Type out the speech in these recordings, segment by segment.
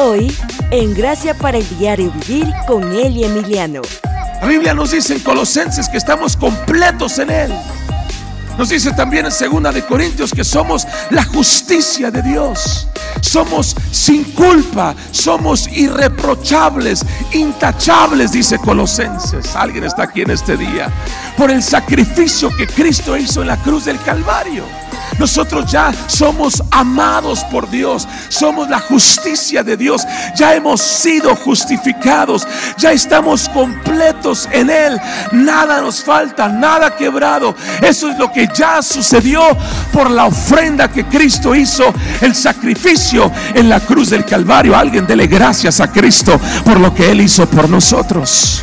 Hoy, en Gracia para el Diario Vivir con Eli Emiliano. La Biblia nos dice en Colosenses que estamos completos en Él. Nos dice también en Segunda de Corintios que somos la justicia de Dios. Somos sin culpa, somos irreprochables, intachables, dice Colosenses. Alguien está aquí en este día. Por el sacrificio que Cristo hizo en la cruz del Calvario. Nosotros ya somos amados por Dios, somos la justicia de Dios, ya hemos sido justificados, ya estamos completos en Él, nada nos falta, nada quebrado. Eso es lo que ya sucedió por la ofrenda que Cristo hizo, el sacrificio en la cruz del Calvario. Alguien dele gracias a Cristo por lo que Él hizo por nosotros.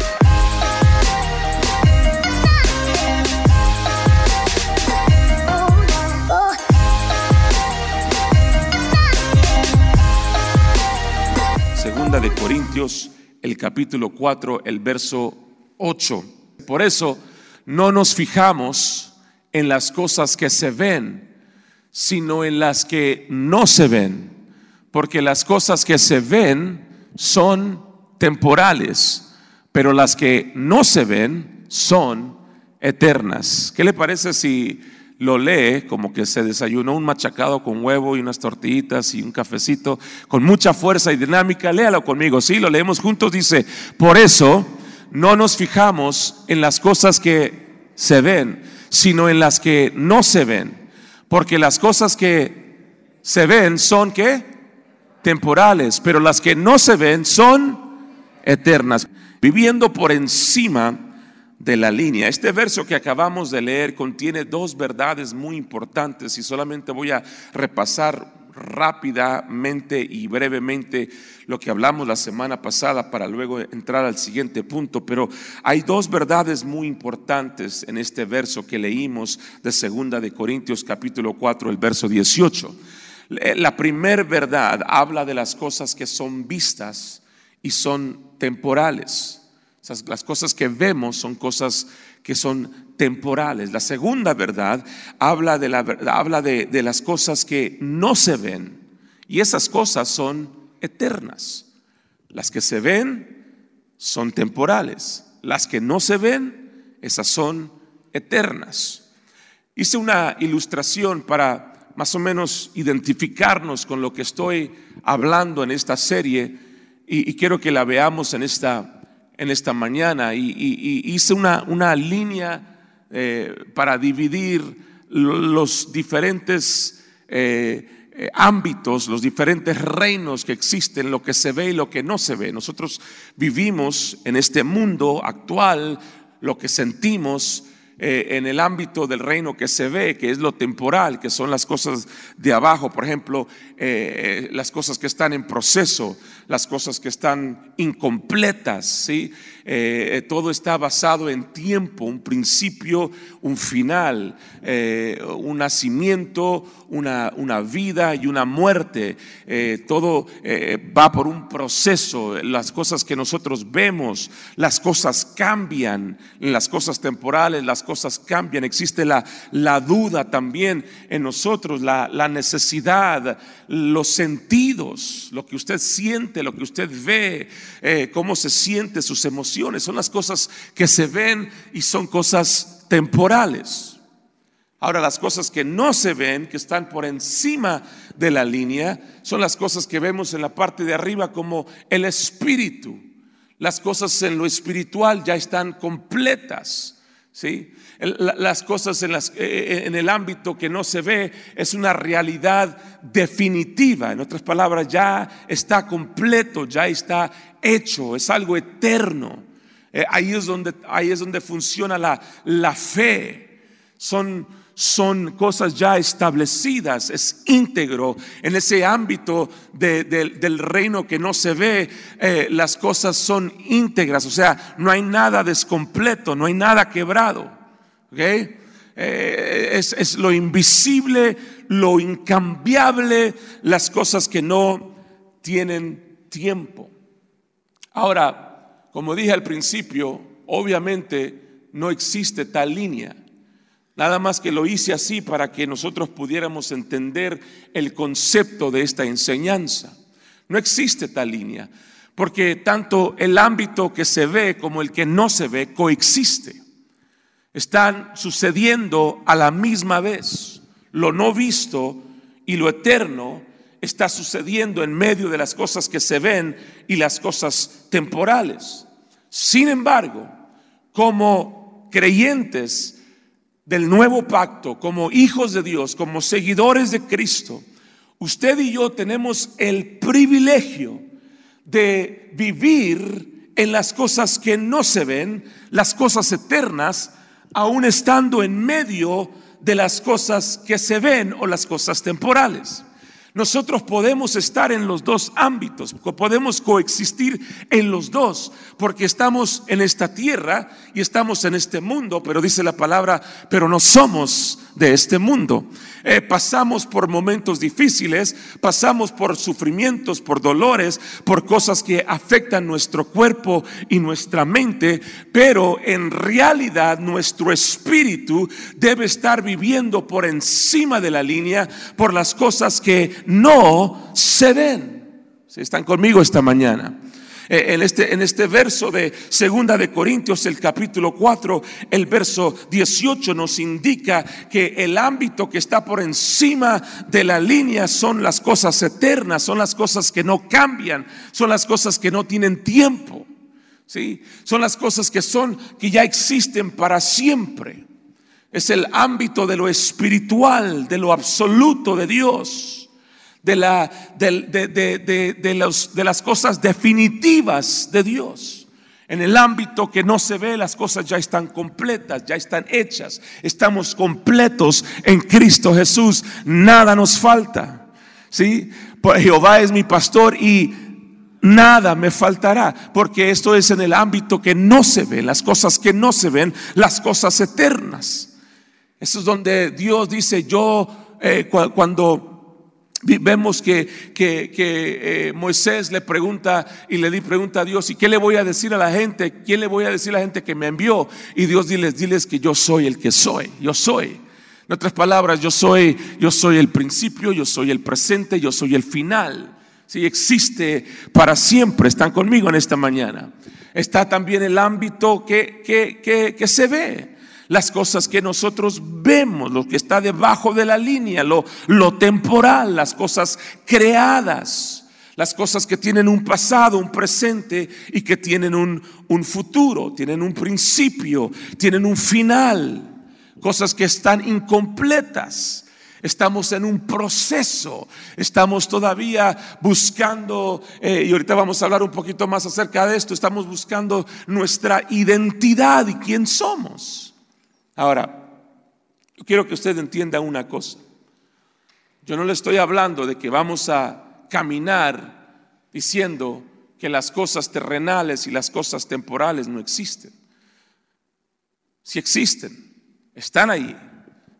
Corintios, el capítulo 4, el verso 8. Por eso no nos fijamos en las cosas que se ven, sino en las que no se ven, porque las cosas que se ven son temporales, pero las que no se ven son eternas. ¿Qué le parece si lo lee como que se desayunó un machacado con huevo y unas tortillitas y un cafecito con mucha fuerza y dinámica? Léalo conmigo, sí, lo leemos juntos, dice, por eso no nos fijamos en las cosas que se ven, sino en las que no se ven, porque las cosas que se ven son que temporales, pero las que no se ven son eternas, viviendo por encima de la línea. Este verso que acabamos de leer contiene dos verdades muy importantes y solamente voy a repasar rápidamente y brevemente lo que hablamos la semana pasada para luego entrar al siguiente punto, pero hay dos verdades muy importantes en este verso que leímos de segunda de Corintios capítulo 4, el verso 18. La primera verdad habla de las cosas que son vistas y son temporales. Las cosas que vemos son cosas que son temporales. La segunda verdad habla, de, la, habla de, de las cosas que no se ven. Y esas cosas son eternas. Las que se ven son temporales. Las que no se ven, esas son eternas. Hice una ilustración para más o menos identificarnos con lo que estoy hablando en esta serie y, y quiero que la veamos en esta en esta mañana y, hice una, una línea eh, para dividir los diferentes eh, eh, ámbitos, los diferentes reinos que existen, lo que se ve y lo que no se ve. Nosotros vivimos en este mundo actual, lo que sentimos, en el ámbito del reino que se ve, que es lo temporal, que son las cosas de abajo, por ejemplo, las cosas que están en proceso, las cosas que están incompletas, ¿sí? Eh, todo está basado en tiempo, un principio, un final, eh, un nacimiento, una, una, vida y una muerte. Eh, todo va por un proceso. Las cosas que nosotros vemos, las cosas cambian, las cosas temporales, las cosas cambian. Existe la, la duda también en nosotros, la, la necesidad, los sentidos, lo que usted siente, lo que usted ve, cómo se siente, sus emociones son las cosas que se ven y son cosas temporales. Ahora las cosas que no se ven, que están por encima de la línea, son las cosas que vemos en la parte de arriba como el espíritu. Las cosas en lo espiritual ya están completas. ¿Sí? Las cosas en, las, eh, en, el ámbito que no se ve es una realidad definitiva. En otras palabras, ya está completo, ya está hecho, es algo eterno. Eh, ahí, es donde, ahí es donde funciona la, la fe. Son, son cosas ya establecidas, es íntegro. En ese ámbito del reino que no se ve, eh, las cosas son íntegras, o sea, no hay nada descompleto, no hay nada quebrado. ¿okay? Eh, es, es lo invisible, lo incambiable, las cosas que no tienen tiempo. Ahora, como dije al principio, obviamente no existe tal línea. Nada más que lo hice así para que nosotros pudiéramos entender el concepto de esta enseñanza. No existe tal línea, porque tanto el ámbito que se ve como el que no se ve coexiste. Están sucediendo a la misma vez. Lo no visto y lo eterno está sucediendo en medio de las cosas que se ven y las cosas temporales. Sin embargo, como creyentes del nuevo pacto, como hijos de Dios, como seguidores de Cristo, usted y yo tenemos el privilegio de vivir en las cosas que no se ven, las cosas eternas, aún estando en medio de las cosas que se ven o las cosas temporales. Nosotros podemos estar en los dos ámbitos, podemos coexistir en los dos, porque estamos en esta tierra y estamos en este mundo, pero dice la palabra, pero no somos de este mundo. Eh, pasamos por momentos difíciles, pasamos por sufrimientos, por dolores, por cosas que afectan nuestro cuerpo y nuestra mente, pero en realidad nuestro espíritu debe estar viviendo por encima de la línea por las cosas que no se ven. Si están conmigo esta mañana. Eh, en este, en este verso de Segunda de Corintios, el capítulo 4, el verso 18 nos indica que el ámbito que está por encima de la línea son las cosas eternas, son las cosas que no cambian, son las cosas que no tienen tiempo. ¿sí? Son las cosas que son que ya existen para siempre. Es el ámbito de lo espiritual, de lo absoluto de Dios de, la, de, los, de las cosas definitivas de Dios. En el ámbito que no se ve, las cosas ya están completas, ya están hechas. Estamos completos en Cristo Jesús. Nada nos falta. ¿Sí? Pues Jehová es mi pastor y nada me faltará, porque esto es en el ámbito que no se ve, las cosas que no se ven, las cosas eternas. Eso es donde Dios dice, yo eh, cuando Vemos que, que, que eh, Moisés le pregunta y le di pregunta a Dios, ¿y qué le voy a decir a la gente? ¿Quién le voy a decir a la gente que me envió? Y Dios diles, diles que yo soy el que soy, yo soy. En otras palabras, yo soy, yo soy el principio, yo soy el presente, yo soy el final. Si existe para siempre, están conmigo en esta mañana. Está también el ámbito que, que, que se ve las cosas que nosotros vemos, lo que está debajo de la línea, lo, lo temporal, las cosas creadas, las cosas que tienen un pasado, un presente y que tienen un, un futuro, tienen un principio, tienen un final, cosas que están incompletas. Estamos en un proceso, estamos todavía buscando, eh, y ahorita vamos a hablar un poquito más acerca de esto, estamos buscando nuestra identidad y quién somos. Ahora, quiero que usted entienda una cosa. Yo no le estoy hablando de que vamos a caminar diciendo que las cosas terrenales y las cosas temporales no existen. Si existen, están ahí.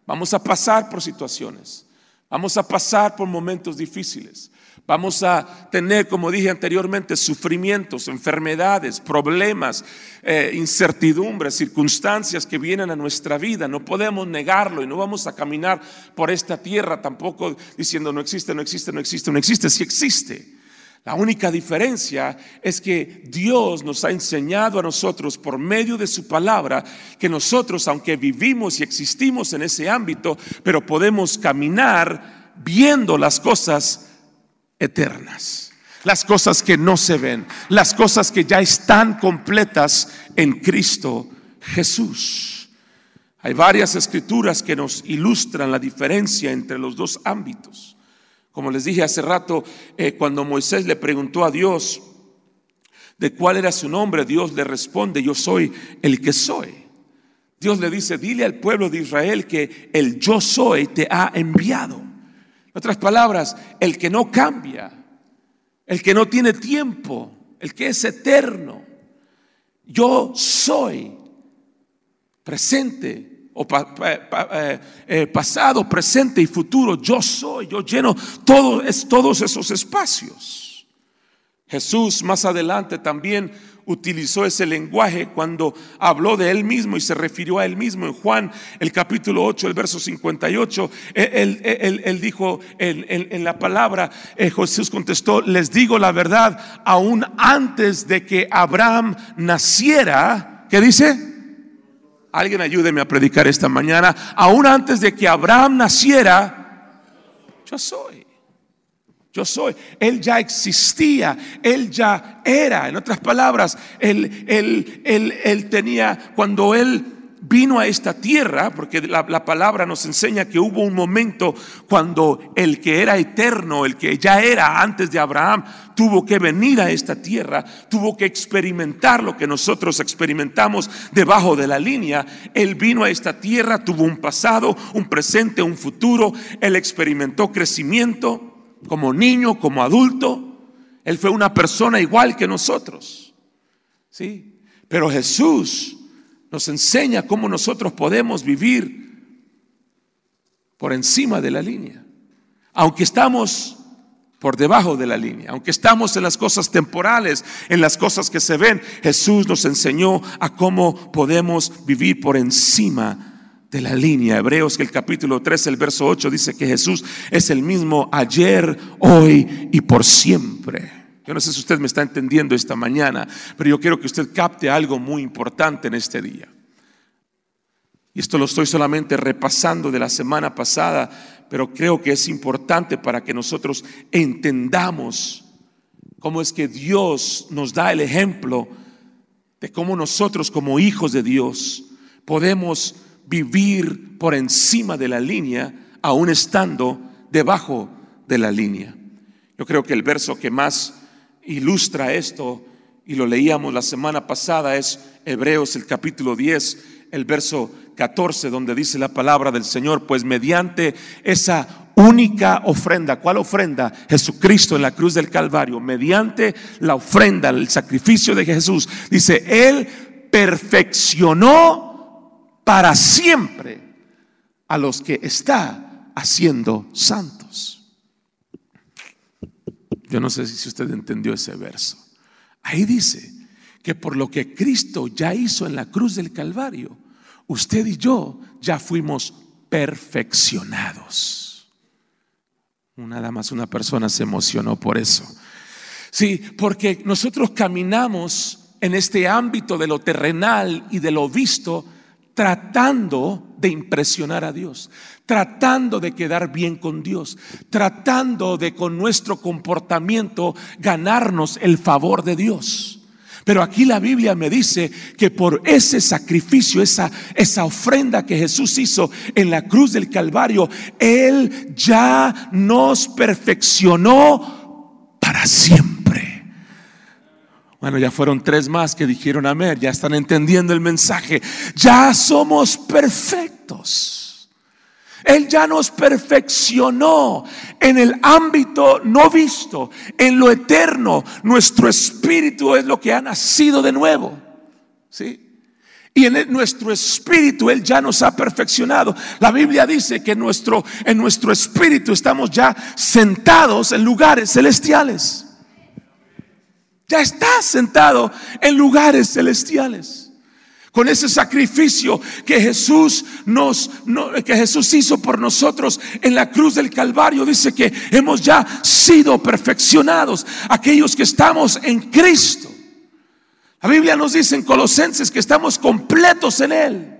Vamos a pasar por situaciones, vamos a pasar por momentos difíciles, Vamos a tener, como dije anteriormente, sufrimientos, enfermedades, problemas, eh, incertidumbres, circunstancias que vienen a nuestra vida. No podemos negarlo y no vamos a caminar por esta tierra tampoco diciendo no existe, no existe, no existe, no existe, sí existe. La única diferencia es que Dios nos ha enseñado a nosotros por medio de su palabra que nosotros, aunque vivimos y existimos en ese ámbito, pero podemos caminar viendo las cosas eternas, las cosas que no se ven, las cosas que ya están completas en Cristo Jesús. Hay varias escrituras que nos ilustran la diferencia entre los dos ámbitos. Como les dije hace rato, eh, cuando Moisés le preguntó a Dios de cuál era su nombre, Dios le responde, yo soy el que soy. Dios le dice, dile al pueblo de Israel que el yo soy te ha enviado otras palabras, el que no cambia, el que no tiene tiempo, el que es eterno. Yo soy presente o eh, eh, pasado, presente y futuro. Yo soy, yo lleno todo, es, todos esos espacios. Jesús más adelante también utilizó ese lenguaje cuando habló de él mismo y se refirió a él mismo en Juan, el capítulo 8, el verso 58. Él, él, dijo en, la palabra, eh, Jesús contestó, les digo la verdad, aún antes de que Abraham naciera, ¿qué dice? Alguien ayúdeme a predicar esta mañana, aún antes de que Abraham naciera, yo soy. Yo soy. Él ya existía, Él ya era. En otras palabras, Él, él, él, tenía, cuando Él vino a esta tierra, porque la, la, palabra nos enseña que hubo un momento cuando el que era eterno, el que ya era antes de Abraham, tuvo que venir a esta tierra, tuvo que experimentar lo que nosotros experimentamos debajo de la línea. Él vino a esta tierra, tuvo un pasado, un presente, un futuro, él experimentó crecimiento como niño, como adulto. Él fue una persona igual que nosotros. ¿Sí? Pero Jesús nos enseña cómo nosotros podemos vivir por encima de la línea. Aunque estamos por debajo de la línea, aunque estamos en las cosas temporales, en las cosas que se ven, Jesús nos enseñó a cómo podemos vivir por encima de la línea. Hebreos que el capítulo 3, el verso 8 dice que Jesús es el mismo ayer, hoy y por siempre. Yo no sé si usted me está entendiendo esta mañana, pero yo quiero que usted capte algo muy importante en este día. Y esto lo estoy solamente repasando de la semana pasada, pero creo que es importante para que nosotros entendamos cómo es que Dios nos da el ejemplo de cómo nosotros como hijos de Dios podemos vivir por encima de la línea, aún estando debajo de la línea. Yo creo que el verso que más ilustra esto, y lo leíamos la semana pasada, es Hebreos el capítulo 10, el verso 14, donde dice la palabra del Señor, pues mediante esa única ofrenda, ¿cuál ofrenda? Jesucristo en la cruz del Calvario, mediante la ofrenda, el sacrificio de Jesús, dice, Él perfeccionó para siempre a los que está haciendo santos. Yo no sé si usted entendió ese verso. Ahí dice que por lo que Cristo ya hizo en la cruz del Calvario, usted y yo ya fuimos perfeccionados. Nada más una persona se emocionó por eso. Sí, porque nosotros caminamos en este ámbito de lo terrenal y de lo visto tratando de impresionar a Dios, tratando de quedar bien con Dios, tratando de con nuestro comportamiento ganarnos el favor de Dios. Pero aquí la Biblia me dice que por ese sacrificio, esa, esa ofrenda que Jesús hizo en la cruz del Calvario, Él ya nos perfeccionó para siempre. Bueno, ya fueron tres más que dijeron amén, ya están entendiendo el mensaje. Ya somos perfectos. Él ya nos perfeccionó en el ámbito no visto, en lo eterno. Nuestro espíritu es lo que ha nacido de nuevo. ¿Sí? Y en nuestro espíritu Él ya nos ha perfeccionado. La Biblia dice que nuestro, en nuestro espíritu estamos ya sentados en lugares celestiales. Ya está sentado en lugares celestiales. Con ese sacrificio que Jesús nos que Jesús hizo por nosotros en la cruz del Calvario, dice que hemos ya sido perfeccionados aquellos que estamos en Cristo. La Biblia nos dice en Colosenses que estamos completos en él.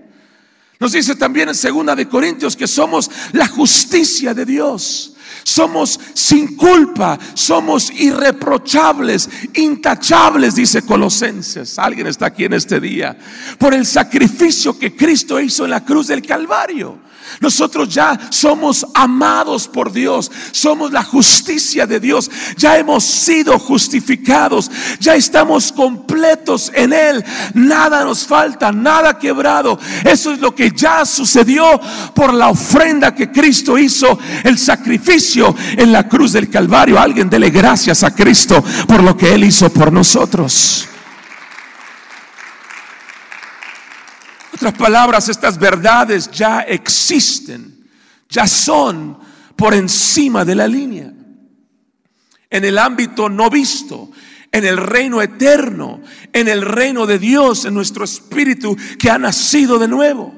Nos dice también en segunda de Corintios que somos la justicia de Dios. Somos sin culpa, somos irreprochables, intachables, dice Colosenses. Alguien está aquí en este día. Por el sacrificio que Cristo hizo en la cruz del Calvario. Nosotros ya somos amados por Dios, somos la justicia de Dios, ya hemos sido justificados, ya estamos completos en Él, nada nos falta, nada quebrado. Eso es lo que ya sucedió por la ofrenda que Cristo hizo, el sacrificio en la cruz del Calvario. Alguien dele gracias a Cristo por lo que Él hizo por nosotros. Otras palabras, estas verdades ya existen, ya son por encima de la línea. En el ámbito no visto, en el reino eterno, en el reino de Dios, en nuestro espíritu que ha nacido de nuevo.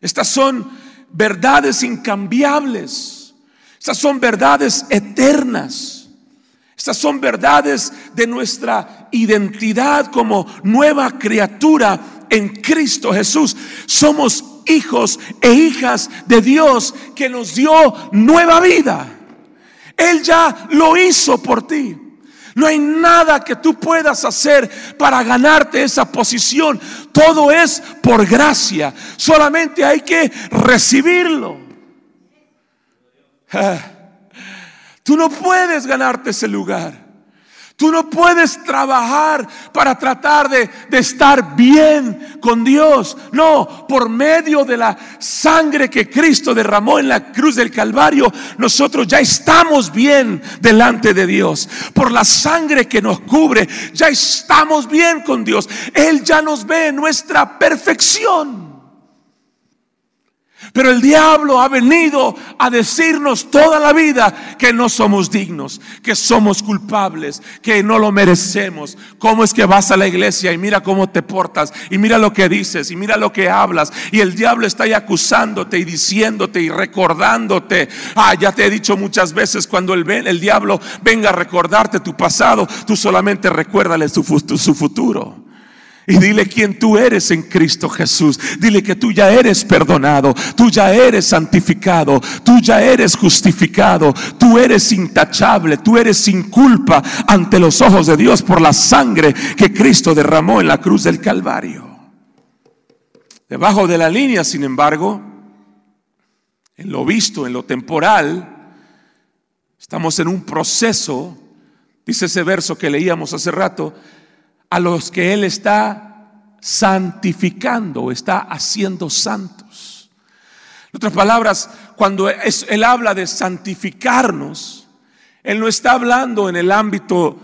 Estas son verdades incambiables. Estas son verdades eternas. Estas son verdades de nuestra identidad como nueva criatura en Cristo Jesús. Somos hijos e hijas de Dios que nos dio nueva vida. Él ya lo hizo por ti. No hay nada que tú puedas hacer para ganarte esa posición. Todo es por gracia. Solamente hay que recibirlo. Tú no puedes ganarte ese lugar. Tú no puedes trabajar para tratar de, estar bien con Dios. No, por medio de la sangre que Cristo derramó en la cruz del Calvario, nosotros ya estamos bien delante de Dios. Por la sangre que nos cubre, ya estamos bien con Dios. Él ya nos ve en nuestra perfección. Pero el diablo ha venido a decirnos toda la vida que no somos dignos, que somos culpables, que no lo merecemos. ¿Cómo es que vas a la iglesia y mira cómo te portas y mira lo que dices y mira lo que hablas? Y el diablo está ahí acusándote y diciéndote y recordándote. Ah, ya te he dicho muchas veces cuando el, el diablo venga a recordarte tu pasado, tú solamente recuérdale su, su futuro. Y dile quién tú eres en Cristo Jesús. Dile que tú ya eres perdonado, tú ya eres santificado, tú ya eres justificado, tú eres intachable, tú eres sin culpa ante los ojos de Dios por la sangre que Cristo derramó en la cruz del Calvario. Debajo de la línea, sin embargo, en lo visto, en lo temporal, estamos en un proceso, dice ese verso que leíamos hace rato, a los que Él está santificando, está haciendo santos. En otras palabras, cuando Él habla de santificarnos, Él no está hablando en el ámbito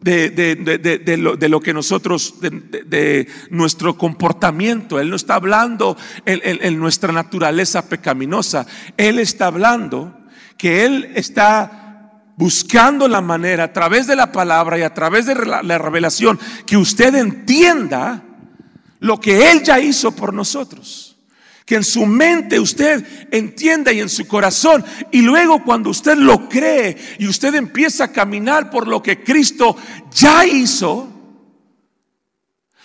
de, lo, que nosotros, de, nuestro comportamiento. Él no está hablando en nuestra naturaleza pecaminosa. Él está hablando que Él está buscando la manera a través de la palabra y a través de la revelación que usted entienda lo que Él ya hizo por nosotros. Que en su mente usted entienda y en su corazón. Y luego cuando usted lo cree y usted empieza a caminar por lo que Cristo ya hizo,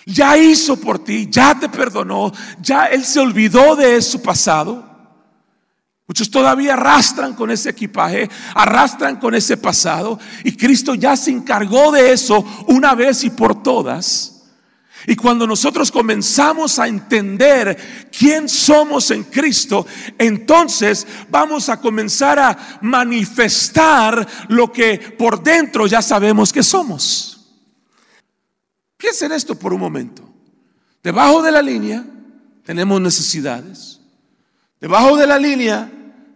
ya hizo por ti, ya te perdonó, ya Él se olvidó de su pasado. Muchos todavía arrastran con ese equipaje, arrastran con ese pasado y Cristo ya se encargó de eso una vez y por todas. Y cuando nosotros comenzamos a entender quién somos en Cristo, entonces vamos a comenzar a manifestar lo que por dentro ya sabemos que somos. Piensen esto por un momento. Debajo de la línea tenemos necesidades. Debajo de la línea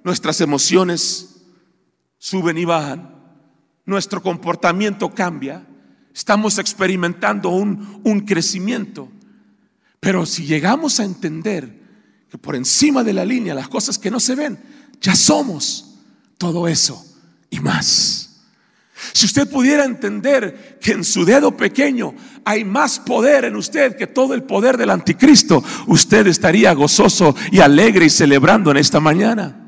nuestras emociones suben y bajan, nuestro comportamiento cambia, estamos experimentando un, un crecimiento. Pero si llegamos a entender que por encima de la línea, las cosas que no se ven, ya somos todo eso y más. Si usted pudiera entender que en su dedo pequeño hay más poder en usted que todo el poder del anticristo, usted estaría gozoso y alegre y celebrando en esta mañana.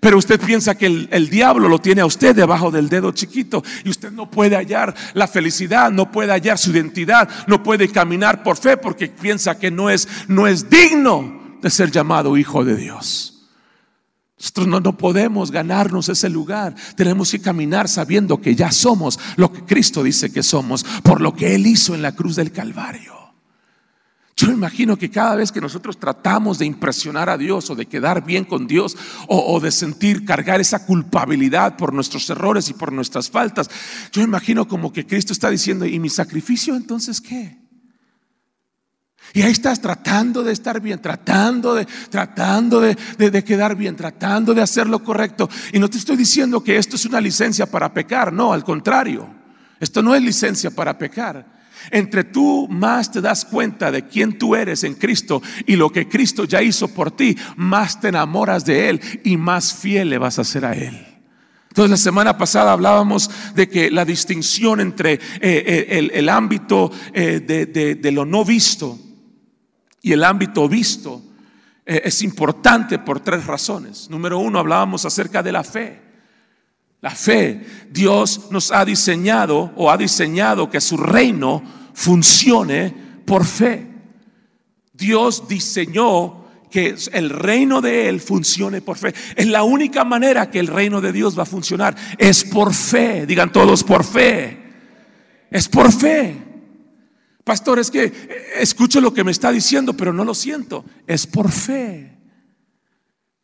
Pero usted piensa que el, diablo lo tiene a usted debajo del dedo chiquito y usted no puede hallar la felicidad, no puede hallar su identidad, no puede caminar por fe porque piensa que no es, no es digno de ser llamado hijo de Dios. Nosotros no, no podemos ganarnos ese lugar. Tenemos que caminar sabiendo que ya somos lo que Cristo dice que somos por lo que Él hizo en la cruz del Calvario. Yo imagino que cada vez que nosotros tratamos de impresionar a Dios o de quedar bien con Dios o, de sentir cargar esa culpabilidad por nuestros errores y por nuestras faltas, yo imagino como que Cristo está diciendo, ¿y mi sacrificio entonces qué? Y ahí estás tratando de estar bien, tratando de, tratando de, de, quedar bien, tratando de hacer lo correcto. Y no te estoy diciendo que esto es una licencia para pecar, no, al contrario. Esto no es licencia para pecar. Entre tú más te das cuenta de quién tú eres en Cristo y lo que Cristo ya hizo por ti, más te enamoras de Él y más fiel le vas a ser a Él. Entonces la semana pasada hablábamos de que la distinción entre eh, eh, el, ámbito eh, de, lo no visto y el ámbito visto es importante por tres razones. Número uno, hablábamos acerca de la fe. La fe, Dios nos ha diseñado o ha diseñado que su reino funcione por fe. Dios diseñó que el reino de Él funcione por fe. Es la única manera que el reino de Dios va a funcionar. Es por fe. Digan todos por fe. Es por fe. Pastor, es que escucho lo que me está diciendo, pero no lo siento. Es por fe.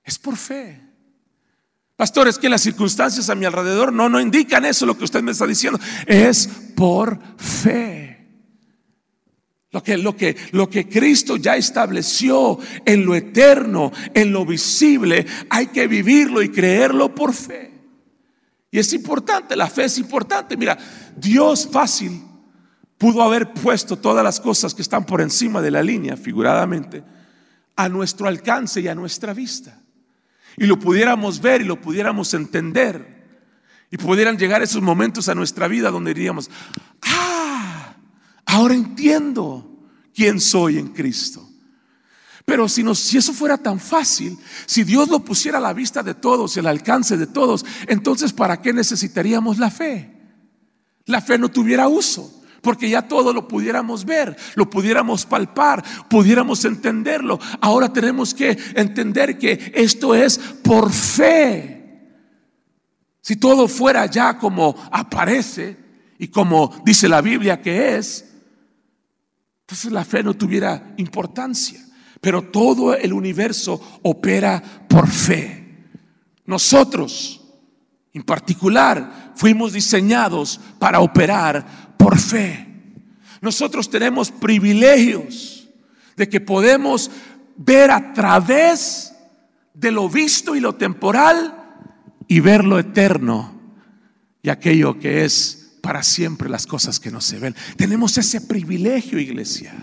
Es por fe. Pastor, es que las circunstancias a mi alrededor no, no indican eso, lo que usted me está diciendo. Es por fe. Lo que, lo, que, lo que Cristo ya estableció en lo eterno, en lo visible, hay que vivirlo y creerlo por fe. Y es importante, la fe es importante. Mira, Dios fácil pudo haber puesto todas las cosas que están por encima de la línea, figuradamente, a nuestro alcance y a nuestra vista. Y lo pudiéramos ver y lo pudiéramos entender. Y pudieran llegar esos momentos a nuestra vida donde diríamos, ah, Ahora entiendo quién soy en Cristo. Pero si, si eso fuera tan fácil, si Dios lo pusiera a la vista de todos, el alcance de todos, entonces ¿para qué necesitaríamos la fe? La fe no tuviera uso porque ya todo lo pudiéramos ver, lo pudiéramos palpar, pudiéramos entenderlo. Ahora tenemos que entender que esto es por fe. Si todo fuera ya como aparece y como dice la Biblia que es, entonces la fe no tuviera importancia. Pero todo el universo opera por fe. Nosotros, en particular, fuimos diseñados para operar por fe. Nosotros tenemos privilegios de que podemos ver a través de lo visto y lo temporal y ver lo eterno y aquello que es para siempre las cosas que no se ven. Tenemos ese privilegio, iglesia,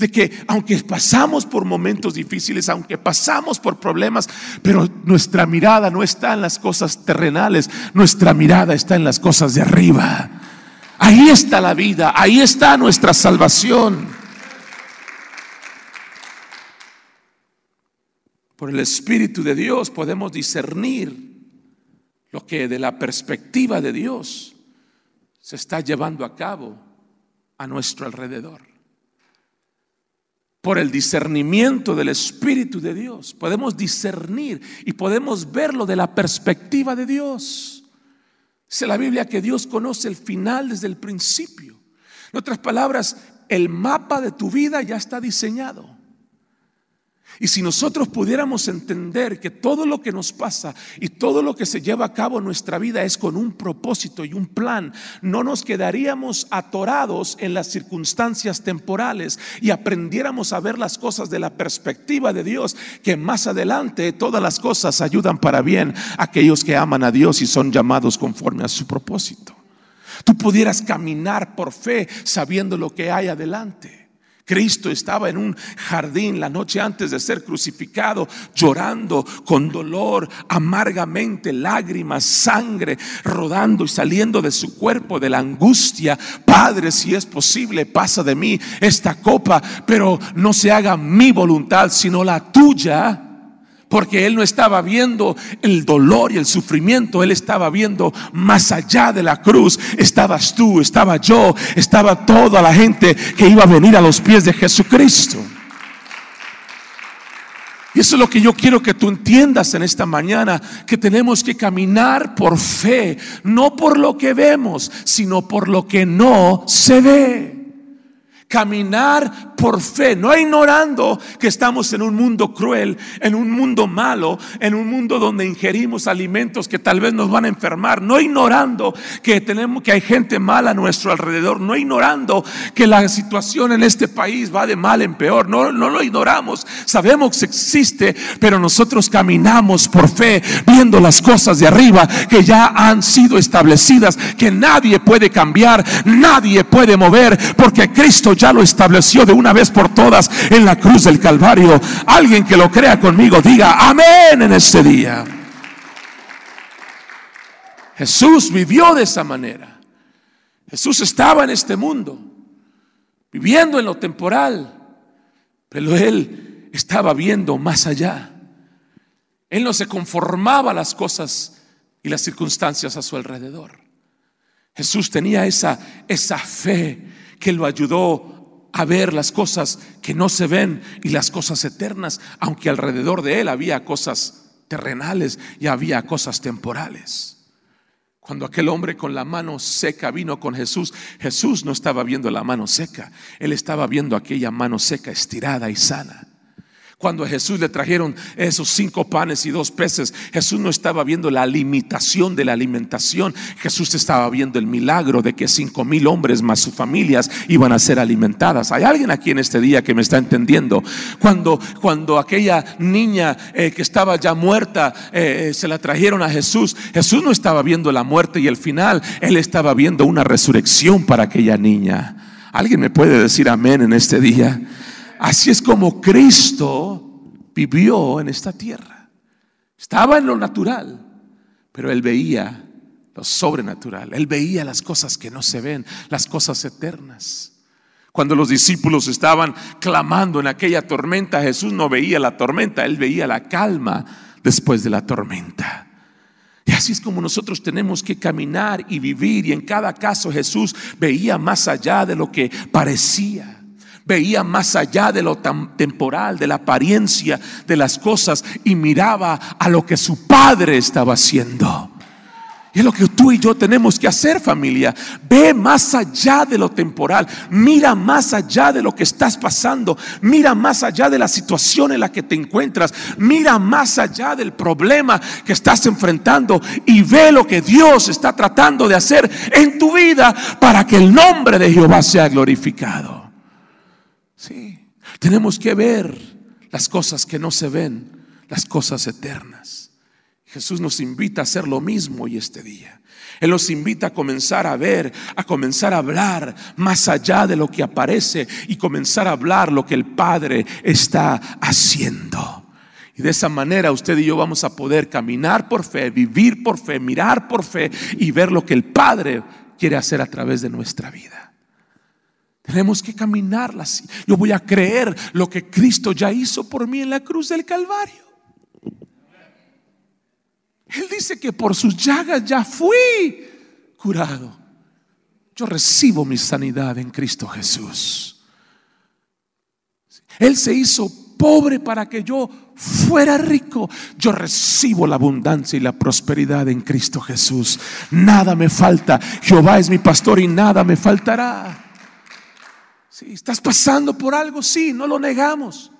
de que aunque pasamos por momentos difíciles, aunque pasamos por problemas, pero nuestra mirada no está en las cosas terrenales, nuestra mirada está en las cosas de arriba. Ahí está la vida, ahí está nuestra salvación. Por el Espíritu de Dios podemos discernir lo que de la perspectiva de Dios se está llevando a cabo a nuestro alrededor. Por el discernimiento del Espíritu de Dios podemos discernir y podemos verlo de la perspectiva de Dios. Dice la Biblia que Dios conoce el final desde el principio. En otras palabras, el mapa de tu vida ya está diseñado. Y si nosotros pudiéramos entender que todo lo que nos pasa y todo lo que se lleva a cabo en nuestra vida es con un propósito y un plan, no nos quedaríamos atorados en las circunstancias temporales y aprendiéramos a ver las cosas de la perspectiva de Dios, que más adelante todas las cosas ayudan para bien a aquellos que aman a Dios y son llamados conforme a su propósito. Tú pudieras caminar por fe sabiendo lo que hay adelante. Cristo estaba en un jardín la noche antes de ser crucificado, llorando con dolor, amargamente, lágrimas, sangre rodando y saliendo de su cuerpo de la angustia. Padre, si es posible, pasa de mí esta copa, pero no se haga mi voluntad, sino la tuya porque él no estaba viendo el dolor y el sufrimiento, él estaba viendo más allá de la cruz. Estabas tú, estaba yo, estaba toda la gente que iba a venir a los pies de Jesucristo. Y eso es lo que yo quiero que tú entiendas en esta mañana, que tenemos que caminar por fe, no por lo que vemos, sino por lo que no se ve. Caminar por fe, no ignorando que estamos en un mundo cruel, en un mundo malo, en un mundo donde ingerimos alimentos que tal vez nos van a enfermar, no ignorando que tenemos que hay gente mala a nuestro alrededor, no ignorando que la situación en este país va de mal en peor, no, no lo ignoramos, sabemos que existe, pero nosotros caminamos por fe, viendo las cosas de arriba que ya han sido establecidas, que nadie puede cambiar, nadie puede mover, porque Cristo ya lo estableció de una vez por todas en la cruz del Calvario. Alguien que lo crea conmigo, diga amén en este día. Jesús vivió de esa manera. Jesús estaba en este mundo, viviendo en lo temporal, pero Él estaba viendo más allá. Él no se conformaba las cosas y las circunstancias a su alrededor. Jesús tenía esa, esa fe que lo ayudó a ver las cosas que no se ven y las cosas eternas, aunque alrededor de él había cosas terrenales y había cosas temporales. Cuando aquel hombre con la mano seca vino con Jesús, Jesús no estaba viendo la mano seca, él estaba viendo aquella mano seca estirada y sana. Cuando a Jesús le trajeron esos cinco panes y dos peces, Jesús no estaba viendo la limitación de la alimentación. Jesús estaba viendo el milagro de que cinco mil hombres más sus familias iban a ser alimentadas. Hay alguien aquí en este día que me está entendiendo. Cuando, cuando aquella niña eh, que estaba ya muerta eh, eh, se la trajeron a Jesús, Jesús no estaba viendo la muerte y el final, él estaba viendo una resurrección para aquella niña. ¿Alguien me puede decir amén en este día? Así es como Cristo vivió en esta tierra. Estaba en lo natural, pero él veía lo sobrenatural. Él veía las cosas que no se ven, las cosas eternas. Cuando los discípulos estaban clamando en aquella tormenta, Jesús no veía la tormenta, él veía la calma después de la tormenta. Y así es como nosotros tenemos que caminar y vivir. Y en cada caso Jesús veía más allá de lo que parecía veía más allá de lo temporal, de la apariencia de las cosas y miraba a lo que su padre estaba haciendo. Y es lo que tú y yo tenemos que hacer familia. Ve más allá de lo temporal. Mira más allá de lo que estás pasando. Mira más allá de la situación en la que te encuentras. Mira más allá del problema que estás enfrentando. Y ve lo que Dios está tratando de hacer en tu vida para que el nombre de Jehová sea glorificado. Sí, tenemos que ver las cosas que no se ven, las cosas eternas. Jesús nos invita a hacer lo mismo hoy este día. Él nos invita a comenzar a ver, a comenzar a hablar más allá de lo que aparece y comenzar a hablar lo que el Padre está haciendo. Y de esa manera usted y yo vamos a poder caminar por fe, vivir por fe, mirar por fe y ver lo que el Padre quiere hacer a través de nuestra vida. Tenemos que caminarla así. Yo voy a creer lo que Cristo ya hizo por mí en la cruz del Calvario. Él dice que por sus llagas ya fui curado. Yo recibo mi sanidad en Cristo Jesús. Él se hizo pobre para que yo fuera rico. Yo recibo la abundancia y la prosperidad en Cristo Jesús. Nada me falta. Jehová es mi pastor y nada me faltará. Estás pasando por algo, sí, no lo negamos.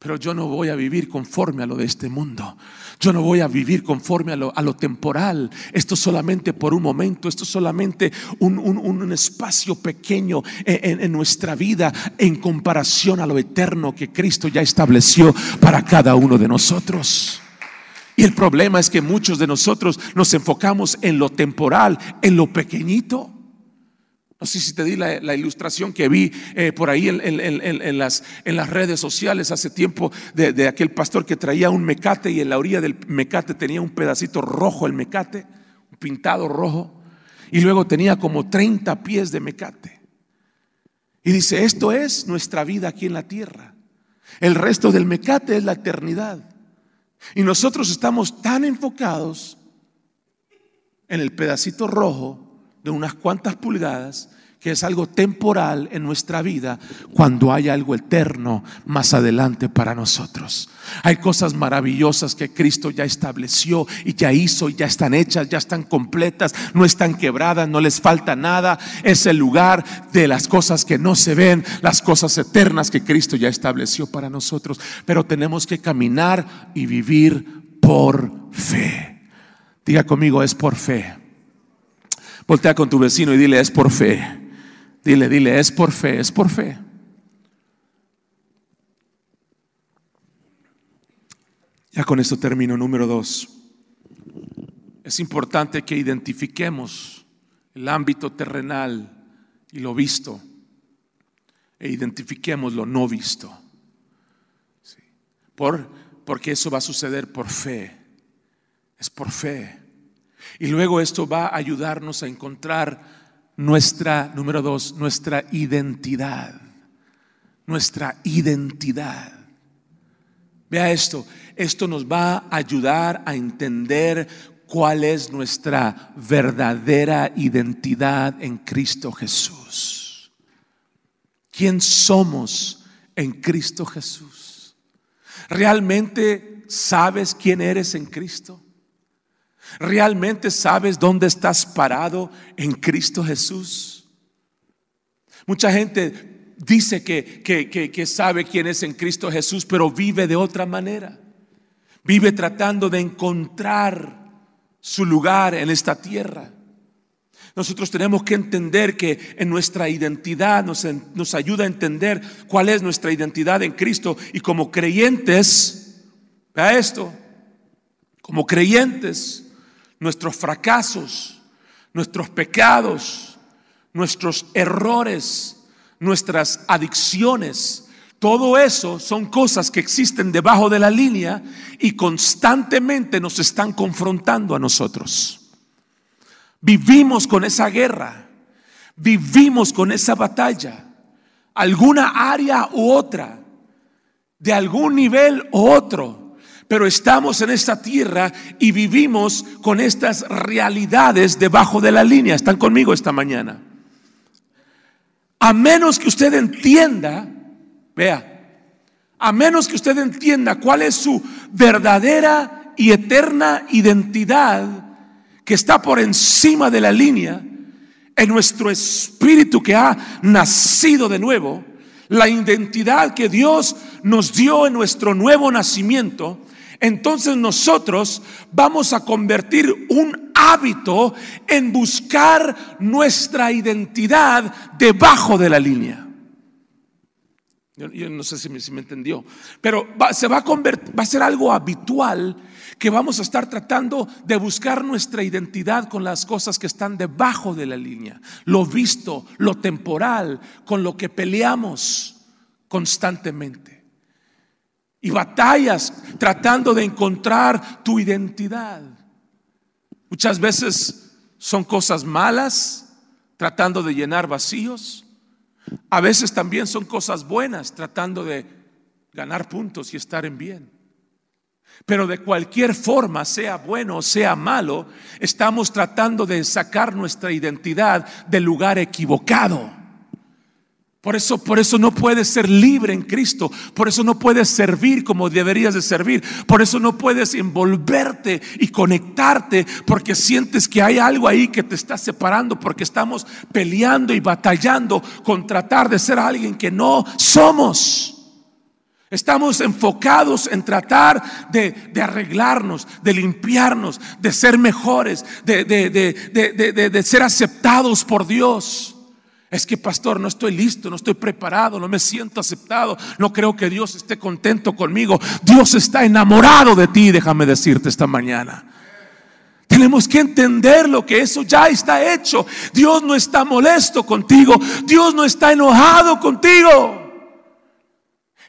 Pero yo no voy a vivir conforme a lo de este mundo. Yo no voy a vivir conforme a lo, temporal. Esto solamente por un momento, esto solamente un, un, espacio pequeño en, en nuestra vida en comparación a lo eterno que Cristo ya estableció para cada uno de nosotros. Y el problema es que muchos de nosotros nos enfocamos en lo temporal, en lo pequeñito. No sé si te di la, ilustración que vi eh, por ahí en, las, redes sociales hace tiempo de, aquel pastor que traía un mecate y en la orilla del mecate tenía un pedacito rojo el mecate, pintado rojo, y luego tenía como 30 pies de mecate. Y dice, esto es nuestra vida aquí en la tierra. El resto del mecate es la eternidad. Y nosotros estamos tan enfocados en el pedacito rojo de unas cuantas pulgadas, que es algo temporal en nuestra vida, cuando hay algo eterno más adelante para nosotros. Hay cosas maravillosas que Cristo ya estableció y ya hizo, y ya están hechas, ya están completas, no están quebradas, no les falta nada. Es el lugar de las cosas que no se ven, las cosas eternas que Cristo ya estableció para nosotros. Pero tenemos que caminar y vivir por fe. Diga conmigo, es por fe. Voltea con tu vecino y dile, es por fe. Dile, dile, es por fe, es por fe. Ya con esto termino. Número dos. Es importante que identifiquemos el ámbito terrenal y lo visto e identifiquemos lo no visto. Por, porque eso va a suceder por fe. Es por fe. Y luego esto va a ayudarnos a encontrar nuestra, número dos, nuestra identidad. Nuestra identidad. Vea esto, esto nos va a ayudar a entender cuál es nuestra verdadera identidad en Cristo Jesús. ¿Quién somos en Cristo Jesús? ¿Realmente sabes quién eres en Cristo? ¿Realmente sabes dónde estás parado en Cristo Jesús? Mucha gente dice que, que, sabe quién es en Cristo Jesús, pero vive de otra manera. Vive tratando de encontrar su lugar en esta tierra. Nosotros tenemos que entender que en nuestra identidad nos, nos, ayuda a entender cuál es nuestra identidad en Cristo y como creyentes, vea esto, como creyentes, nuestros fracasos, nuestros pecados, nuestros errores, nuestras adicciones, todo eso son cosas que existen debajo de la línea y constantemente nos están confrontando a nosotros. Vivimos con esa guerra, vivimos con esa batalla, alguna área u otra, de algún nivel u otro pero estamos en esta tierra y vivimos con estas realidades debajo de la línea. ¿Están conmigo esta mañana? A menos que usted entienda, vea, a menos que usted entienda cuál es su verdadera y eterna identidad que está por encima de la línea, en nuestro espíritu que ha nacido de nuevo, la identidad que Dios nos dio en nuestro nuevo nacimiento, entonces nosotros vamos a convertir un hábito en buscar nuestra identidad debajo de la línea. Yo, no sé si me, entendió, pero se va a convertir, va a ser algo habitual que vamos a estar tratando de buscar nuestra identidad con las cosas que están debajo de la línea, lo visto, lo temporal, con lo que peleamos constantemente y batallas tratando de encontrar tu identidad. Muchas veces son cosas malas, tratando de llenar vacíos. A veces también son cosas buenas, tratando de ganar puntos y estar en bien. Pero de cualquier forma, sea bueno o sea malo, estamos tratando de sacar nuestra identidad del lugar equivocado. Por eso, por eso no puedes ser libre en Cristo. Por eso no puedes servir como deberías de servir. Por eso no puedes envolverte y conectarte porque sientes que hay algo ahí que te está separando porque estamos peleando y batallando con tratar de ser alguien que no somos. Estamos enfocados en tratar de, arreglarnos, de limpiarnos, de ser mejores, de, ser aceptados por Dios. Es que, pastor, no estoy listo, no estoy preparado, no me siento aceptado, no creo que Dios esté contento conmigo. Dios está enamorado de ti, déjame decirte esta mañana. Tenemos que entender lo que eso ya está hecho. Dios no está molesto contigo, Dios no está enojado contigo.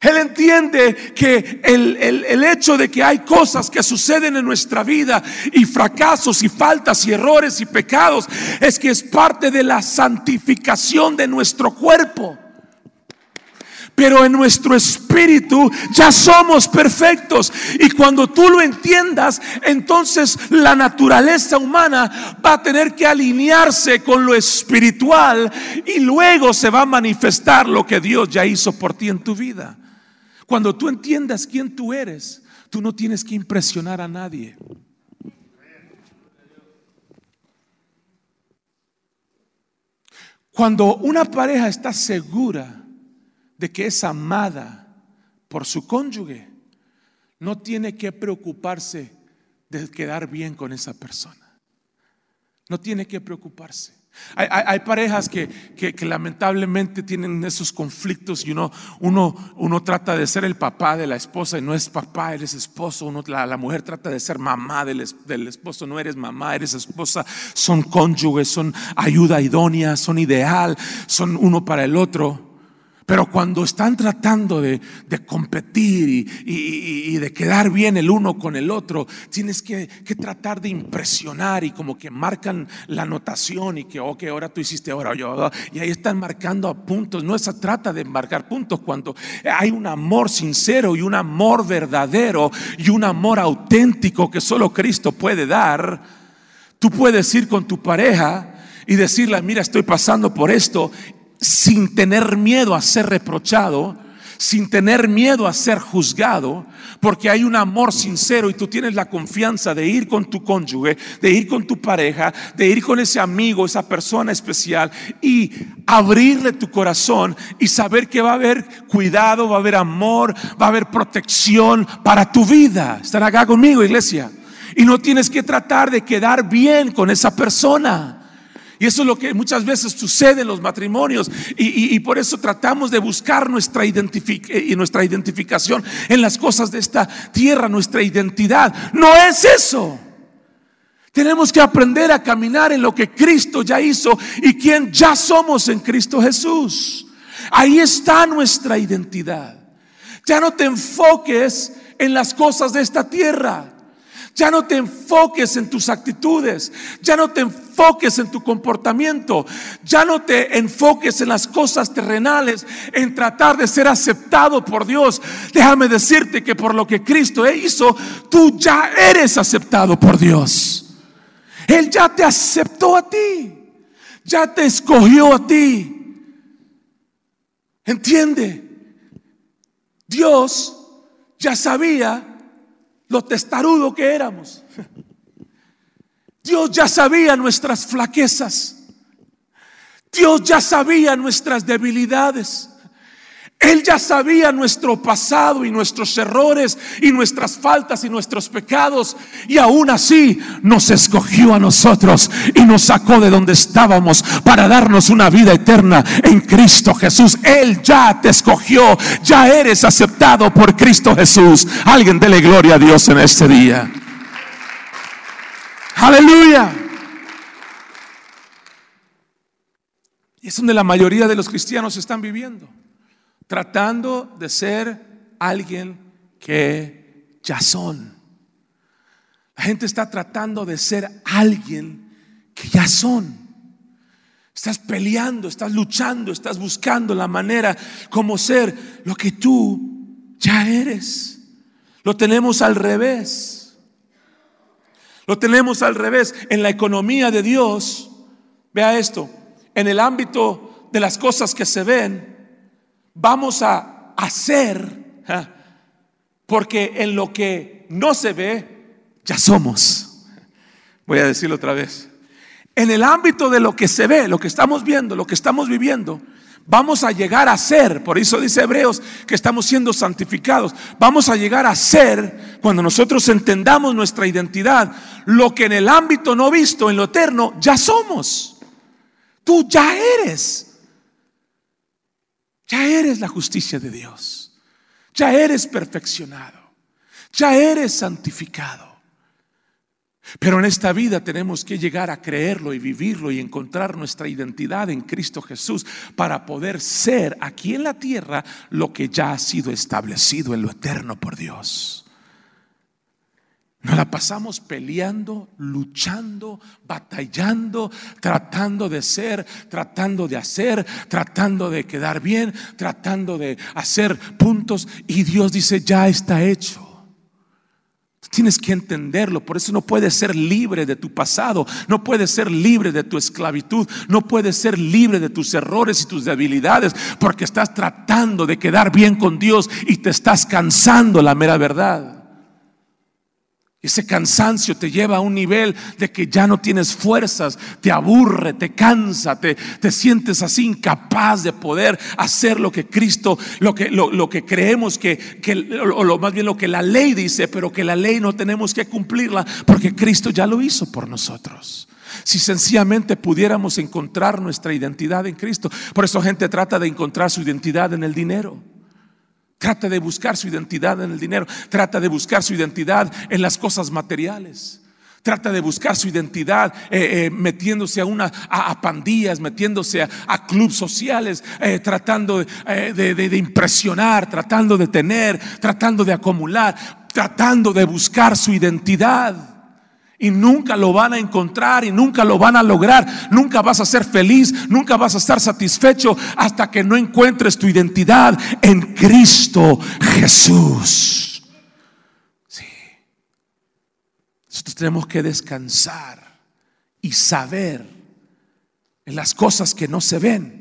Él entiende que el, hecho de que hay cosas que suceden en nuestra vida y fracasos y faltas y errores y pecados es que es parte de la santificación de nuestro cuerpo. Pero en nuestro espíritu ya somos perfectos. Y cuando tú lo entiendas, entonces la naturaleza humana va a tener que alinearse con lo espiritual y luego se va a manifestar lo que Dios ya hizo por ti en tu vida. Cuando tú entiendas quién tú eres, tú no tienes que impresionar a nadie. Cuando una pareja está segura de que es amada por su cónyuge, no tiene que preocuparse de quedar bien con esa persona. No tiene que preocuparse. Hay, parejas que, lamentablemente tienen esos conflictos y uno, uno, uno, trata de ser el papá de la esposa y no es papá, eres esposo. la, mujer trata de ser mamá del, del, esposo, no eres mamá, eres esposa. Son cónyuges, son ayuda idónea, son ideal, son uno para el otro. Pero cuando están tratando de, competir y, de quedar bien el uno con el otro, tienes que, tratar de impresionar y como que marcan la anotación y que, ok, ahora tú hiciste, ahora yo, y ahí están marcando puntos. No se trata de marcar puntos cuando hay un amor sincero y un amor verdadero y un amor auténtico que solo Cristo puede dar. Tú puedes ir con tu pareja y decirle, mira, estoy pasando por esto sin tener miedo a ser reprochado, sin tener miedo a ser juzgado, porque hay un amor sincero y tú tienes la confianza de ir con tu cónyuge, de ir con tu pareja, de ir con ese amigo, esa persona especial y abrirle tu corazón y saber que va a haber cuidado, va a haber amor, va a haber protección para tu vida. Están acá conmigo, iglesia. Y no tienes que tratar de quedar bien con esa persona. Y eso es lo que muchas veces sucede en los matrimonios. Y, por eso tratamos de buscar nuestra, eh, nuestra identificación en las cosas de esta tierra, nuestra identidad. No es eso. Tenemos que aprender a caminar en lo que Cristo ya hizo y quien ya somos en Cristo Jesús. Ahí está nuestra identidad. Ya no te enfoques en las cosas de esta tierra. Ya no te enfoques en tus actitudes, ya no te enfoques en tu comportamiento, ya no te enfoques en las cosas terrenales, en tratar de ser aceptado por Dios. Déjame decirte que por lo que Cristo hizo, tú ya eres aceptado por Dios. Él ya te aceptó a ti, ya te escogió a ti. ¿Entiende? Dios ya sabía lo testarudo que éramos. Dios ya sabía nuestras flaquezas. Dios ya sabía nuestras debilidades. Él ya sabía nuestro pasado y nuestros errores y nuestras faltas y nuestros pecados. Y aún así nos escogió a nosotros y nos sacó de donde estábamos para darnos una vida eterna en Cristo Jesús. Él ya te escogió. Ya eres aceptado por Cristo Jesús. Alguien dele gloria a Dios en este día. Aleluya. Y es donde la mayoría de los cristianos están viviendo tratando de ser alguien que ya son. La gente está tratando de ser alguien que ya son. Estás peleando, estás luchando, estás buscando la manera como ser lo que tú ya eres. Lo tenemos al revés. Lo tenemos al revés. En la economía de Dios, vea esto, en el ámbito de las cosas que se ven, vamos a hacer, porque en lo que no se ve, ya somos. Voy a decirlo otra vez. En el ámbito de lo que se ve, lo que estamos viendo, lo que estamos viviendo, vamos a llegar a ser, por eso dice Hebreos que estamos siendo santificados, vamos a llegar a ser, cuando nosotros entendamos nuestra identidad, lo que en el ámbito no visto, en lo eterno, ya somos. Tú ya eres. Ya eres la justicia de Dios. Ya eres perfeccionado. Ya eres santificado. Pero en esta vida tenemos que llegar a creerlo y vivirlo y encontrar nuestra identidad en Cristo Jesús para poder ser aquí en la tierra lo que ya ha sido establecido en lo eterno por Dios. Nos la pasamos peleando, luchando, batallando, tratando de ser, tratando de hacer, tratando de quedar bien, tratando de hacer puntos. Y Dios dice, ya está hecho. Tienes que entenderlo, por eso no puedes ser libre de tu pasado, no puedes ser libre de tu esclavitud, no puedes ser libre de tus errores y tus debilidades, porque estás tratando de quedar bien con Dios y te estás cansando la mera verdad. Ese cansancio te lleva a un nivel de que ya no tienes fuerzas, te aburre, te cansa, te, te sientes así incapaz de poder hacer lo que Cristo, lo que, lo, que creemos que, que, o lo, más bien lo que la ley dice, pero que la ley no tenemos que cumplirla porque Cristo ya lo hizo por nosotros. Si sencillamente pudiéramos encontrar nuestra identidad en Cristo, por eso gente trata de encontrar su identidad en el dinero. Trata de buscar su identidad en el dinero. Trata de buscar su identidad en las cosas materiales. Trata de buscar su identidad eh, eh, metiéndose a, una, a, pandillas, metiéndose a, clubes sociales, eh, tratando de impresionar, tratando de tener, tratando de acumular, tratando de buscar su identidad. Y nunca lo van a encontrar y nunca lo van a lograr. Nunca vas a ser feliz, nunca vas a estar satisfecho hasta que no encuentres tu identidad en Cristo Jesús. Sí. Nosotros tenemos que descansar y saber en las cosas que no se ven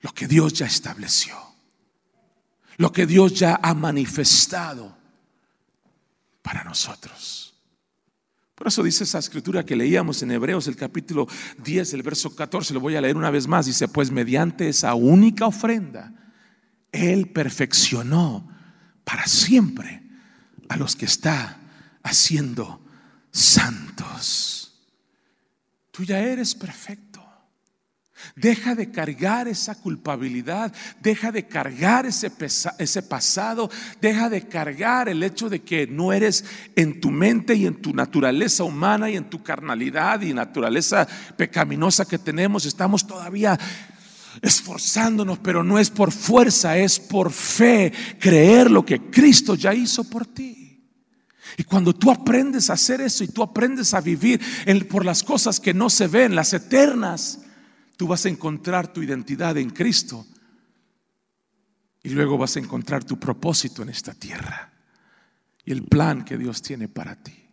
lo que Dios ya estableció, lo que Dios ya ha manifestado para nosotros. Por eso dice esa escritura que leíamos en Hebreos, el capítulo 10, el verso 14, lo voy a leer una vez más. Dice, pues mediante esa única ofrenda, Él perfeccionó para siempre a los que está haciendo santos. Tú ya eres perfecto. Deja de cargar esa culpabilidad, deja de cargar ese, ese, pasado, deja de cargar el hecho de que no eres en tu mente y en tu naturaleza humana y en tu carnalidad y naturaleza pecaminosa que tenemos. Estamos todavía esforzándonos, pero no es por fuerza, es por fe, creer lo que Cristo ya hizo por ti. Y cuando tú aprendes a hacer eso y tú aprendes a vivir por las cosas que no se ven, las eternas, Tú vas a encontrar tu identidad en Cristo y luego vas a encontrar tu propósito en esta tierra y el plan que Dios tiene para ti.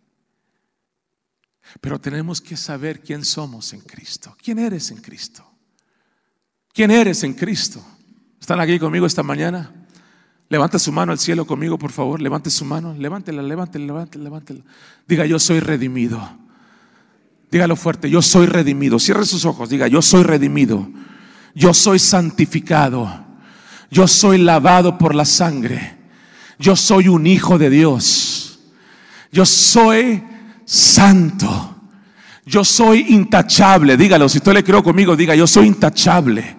Pero tenemos que saber quién somos en Cristo. ¿Quién eres en Cristo? ¿Quién eres en Cristo? ¿Están aquí conmigo esta mañana? Levanta su mano al cielo conmigo, por favor. Levante su mano. Levántela, levántela, levántela, levántela. Diga, yo soy redimido. Dígalo fuerte, yo soy redimido. Cierre sus ojos, diga, yo soy redimido. Yo soy santificado. Yo soy lavado por la sangre. Yo soy un hijo de Dios. Yo soy santo. Yo soy intachable. Dígalo, si usted le creo conmigo, diga, yo soy intachable.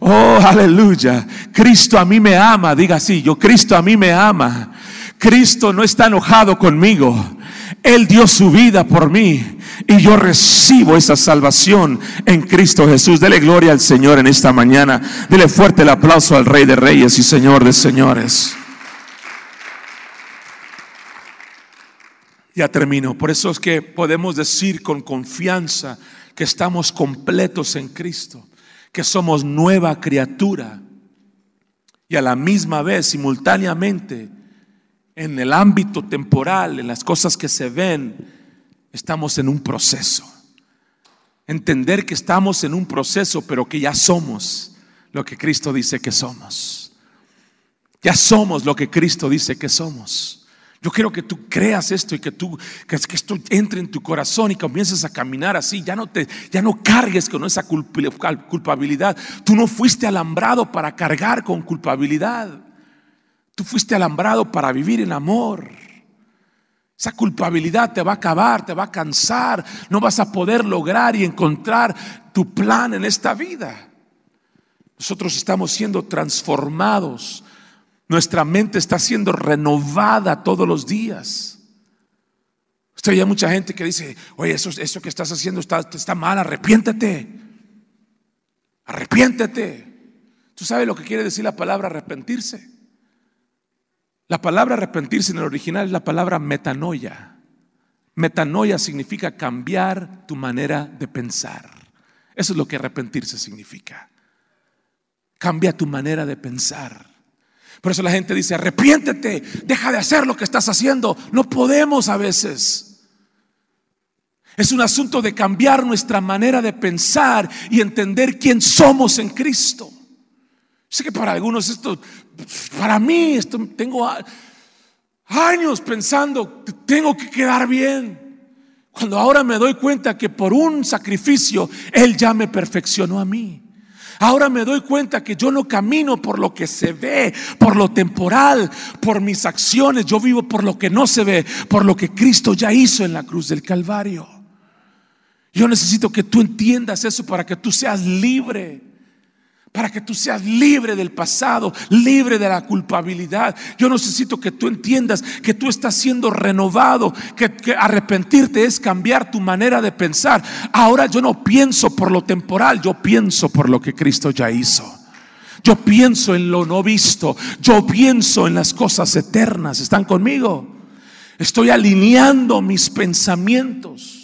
Oh, aleluya. Cristo a mí me ama. Diga así, yo Cristo a mí me ama. Cristo no está enojado conmigo. Él dio su vida por mí y yo recibo esa salvación en Cristo Jesús. Dele gloria al Señor en esta mañana. Dele fuerte el aplauso al Rey de Reyes y Señor de Señores. Ya termino. Por eso es que podemos decir con confianza que estamos completos en Cristo, que somos nueva criatura y a la misma vez, simultáneamente, en el ámbito temporal, en las cosas que se ven, estamos en un proceso. Entender que estamos en un proceso, pero que ya somos lo que Cristo dice que somos. Ya somos lo que Cristo dice que somos. Yo quiero que tú creas esto y que tú que, esto entre en tu corazón y comiences a caminar así. Ya no te ya no cargues con esa culpabilidad. Tú no fuiste alambrado para cargar con culpabilidad. Tú fuiste alambrado para vivir en amor. Esa culpabilidad te va a acabar, te va a cansar. No vas a poder lograr y encontrar tu plan en esta vida. Nosotros estamos siendo transformados. Nuestra mente está siendo renovada todos los días. Usted hay mucha gente que dice, oye, eso, eso que estás haciendo está, está mal, arrepiéntete. Arrepiéntete. ¿Tú sabes lo que quiere decir la palabra arrepentirse? La palabra arrepentirse en el original es la palabra metanoia. Metanoia significa cambiar tu manera de pensar. Eso es lo que arrepentirse significa. Cambia tu manera de pensar. Por eso la gente dice, arrepiéntete, deja de hacer lo que estás haciendo. No podemos a veces. Es un asunto de cambiar nuestra manera de pensar y entender quién somos en Cristo. Sé que para algunos esto, para mí, esto, tengo años pensando, tengo que quedar bien. Cuando ahora me doy cuenta que por un sacrificio Él ya me perfeccionó a mí. Ahora me doy cuenta que yo no camino por lo que se ve, por lo temporal, por mis acciones. Yo vivo por lo que no se ve, por lo que Cristo ya hizo en la cruz del Calvario. Yo necesito que tú entiendas eso para que tú seas libre para que tú seas libre del pasado, libre de la culpabilidad. Yo necesito que tú entiendas que tú estás siendo renovado, que, que, arrepentirte es cambiar tu manera de pensar. Ahora yo no pienso por lo temporal, yo pienso por lo que Cristo ya hizo. Yo pienso en lo no visto, yo pienso en las cosas eternas. ¿Están conmigo? Estoy alineando mis pensamientos.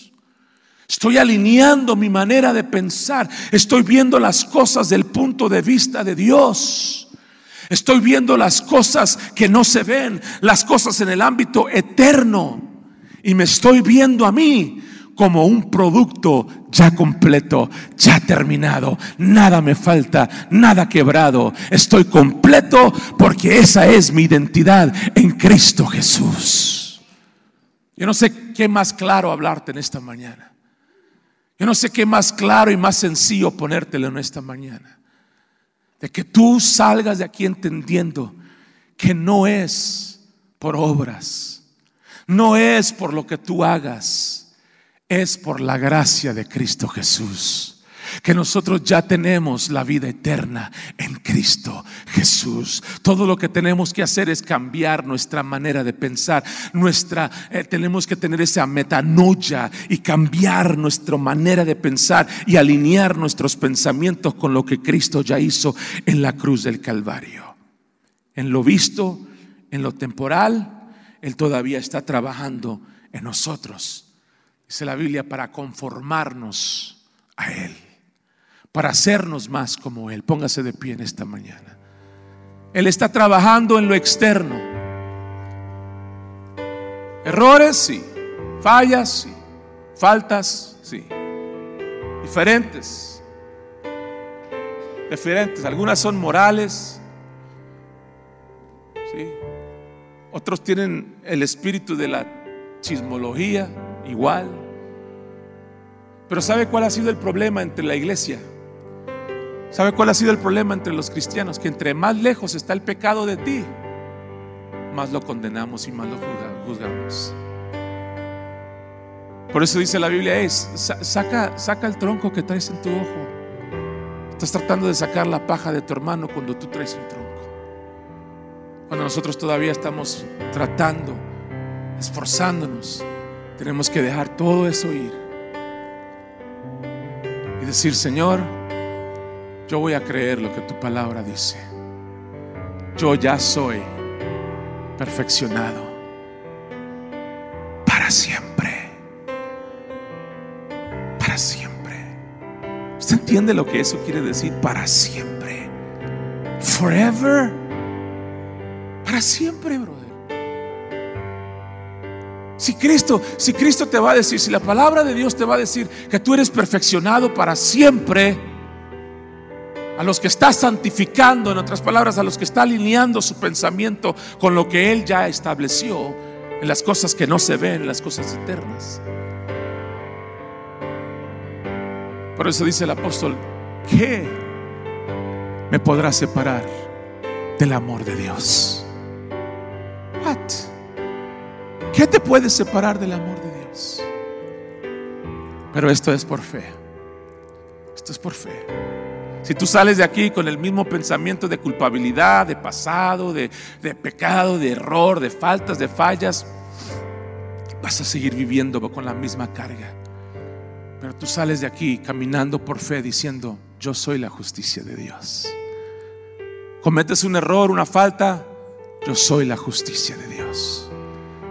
Estoy alineando mi manera de pensar. Estoy viendo las cosas del punto de vista de Dios. Estoy viendo las cosas que no se ven, las cosas en el ámbito eterno. Y me estoy viendo a mí como un producto ya completo, ya terminado. Nada me falta, nada quebrado. Estoy completo porque esa es mi identidad en Cristo Jesús. Yo no sé qué más claro hablarte en esta mañana. Yo no sé qué más claro y más sencillo ponértelo en esta mañana. De que tú salgas de aquí entendiendo que no es por obras, no es por lo que tú hagas, es por la gracia de Cristo Jesús que nosotros ya tenemos la vida eterna en Cristo Jesús. Todo lo que tenemos que hacer es cambiar nuestra manera de pensar, nuestra eh, tenemos que tener esa metanoia y cambiar nuestra manera de pensar y alinear nuestros pensamientos con lo que Cristo ya hizo en la cruz del Calvario. En lo visto, en lo temporal, él todavía está trabajando en nosotros. Dice la Biblia para conformarnos a él para hacernos más como Él. Póngase de pie en esta mañana. Él está trabajando en lo externo. Errores, sí. Fallas, sí. Faltas, sí. Diferentes. Diferentes. Algunas son morales. Sí. Otros tienen el espíritu de la chismología, igual. Pero ¿sabe cuál ha sido el problema entre la iglesia? ¿Sabe cuál ha sido el problema entre los cristianos? Que entre más lejos está el pecado de ti, más lo condenamos y más lo juzgamos. Por eso dice la Biblia, saca, saca el tronco que traes en tu ojo. Estás tratando de sacar la paja de tu hermano cuando tú traes un tronco. Cuando nosotros todavía estamos tratando, esforzándonos, tenemos que dejar todo eso ir. Y decir, Señor, yo voy a creer lo que tu palabra dice. Yo ya soy perfeccionado para siempre. Para siempre. ¿Usted entiende lo que eso quiere decir? Para siempre. Forever. Para siempre, brother. Si Cristo, si Cristo te va a decir, si la palabra de Dios te va a decir que tú eres perfeccionado para siempre, a los que está santificando, en otras palabras, a los que está alineando su pensamiento con lo que Él ya estableció en las cosas que no se ven, en las cosas eternas. Por eso dice el apóstol, ¿qué me podrá separar del amor de Dios? ¿Qué te puede separar del amor de Dios? Pero esto es por fe. Esto es por fe. Si tú sales de aquí con el mismo pensamiento de culpabilidad, de pasado, de, pecado, de error, de faltas, de fallas, vas a seguir viviendo con la misma carga. Pero tú sales de aquí caminando por fe diciendo, yo soy la justicia de Dios. Cometes un error, una falta, yo soy la justicia de Dios.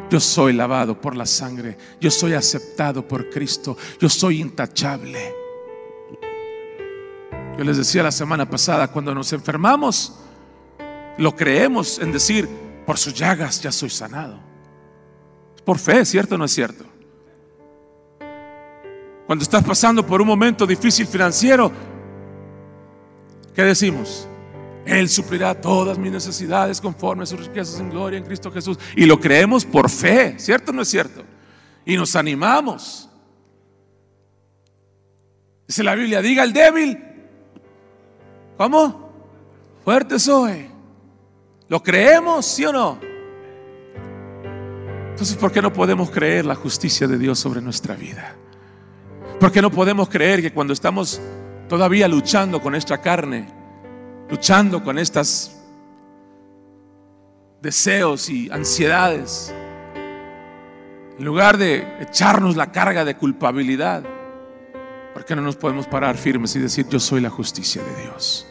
Yo soy lavado por la sangre, yo soy aceptado por Cristo, yo soy intachable. Yo les decía la semana pasada, cuando nos enfermamos, lo creemos en decir, por sus llagas ya soy sanado. Por fe, ¿cierto o no es cierto? Cuando estás pasando por un momento difícil financiero, ¿qué decimos? Él suplirá todas mis necesidades conforme a sus riquezas en gloria en Cristo Jesús. Y lo creemos por fe, ¿cierto o no es cierto? Y nos animamos. Dice la Biblia, diga el débil, ¿Cómo? Fuerte soy. ¿Lo creemos, sí o no? Entonces, ¿por qué no podemos creer la justicia de Dios sobre nuestra vida? ¿Por qué no podemos creer que cuando estamos todavía luchando con esta carne, luchando con estos deseos y ansiedades, en lugar de echarnos la carga de culpabilidad, ¿por qué no nos podemos parar firmes y decir, yo soy la justicia de Dios?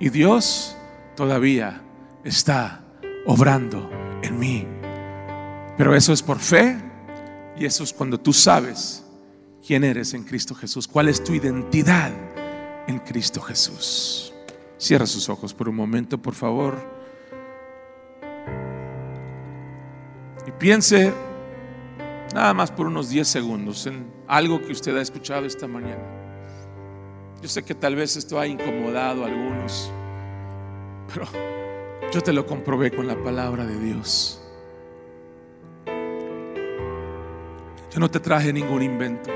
Y Dios todavía está obrando en mí. Pero eso es por fe y eso es cuando tú sabes quién eres en Cristo Jesús, cuál es tu identidad en Cristo Jesús. Cierra sus ojos por un momento, por favor. Y piense nada más por unos 10 segundos en algo que usted ha escuchado esta mañana. Yo sé que tal vez esto ha incomodado a algunos, pero yo te lo comprobé con la palabra de Dios. Yo no te traje ningún invento.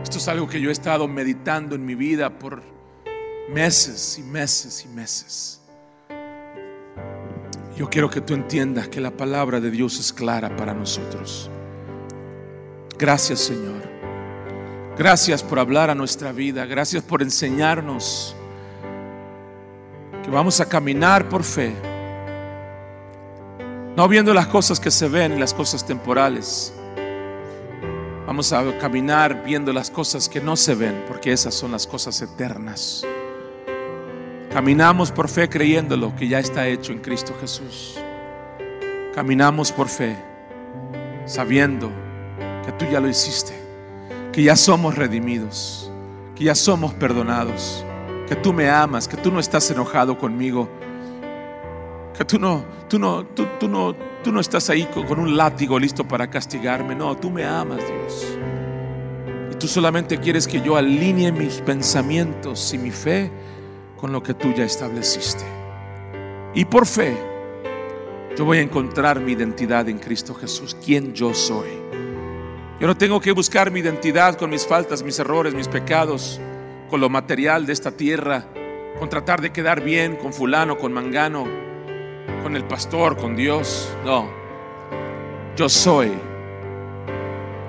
Esto es algo que yo he estado meditando en mi vida por meses y meses y meses. Yo quiero que tú entiendas que la palabra de Dios es clara para nosotros. Gracias Señor. Gracias por hablar a nuestra vida. Gracias por enseñarnos que vamos a caminar por fe. No viendo las cosas que se ven y las cosas temporales. Vamos a caminar viendo las cosas que no se ven, porque esas son las cosas eternas. Caminamos por fe creyendo lo que ya está hecho en Cristo Jesús. Caminamos por fe sabiendo que tú ya lo hiciste, que ya somos redimidos, que ya somos perdonados, que tú me amas, que tú no estás enojado conmigo, que tú no, tú no, tú, no, tú no estás ahí con un látigo listo para castigarme. No, tú me amas, Dios. Y tú solamente quieres que yo alinee mis pensamientos y mi fe con lo que tú ya estableciste. Y por fe, yo voy a encontrar mi identidad en Cristo Jesús, quien yo soy. Yo no tengo que buscar mi identidad con mis faltas, mis errores, mis pecados, con lo material de esta tierra, con tratar de quedar bien con fulano, con mangano, con el pastor, con Dios. No, yo soy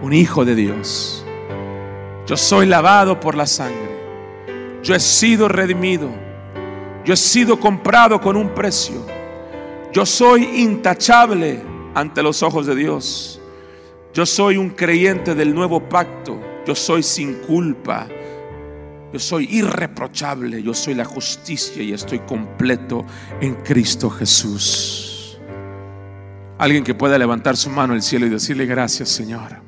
un hijo de Dios. Yo soy lavado por la sangre. Yo he sido redimido. Yo he sido comprado con un precio. Yo soy intachable ante los ojos de Dios. Yo soy un creyente del nuevo pacto. Yo soy sin culpa. Yo soy irreprochable. Yo soy la justicia y estoy completo en Cristo Jesús. Alguien que pueda levantar su mano al cielo y decirle gracias Señor.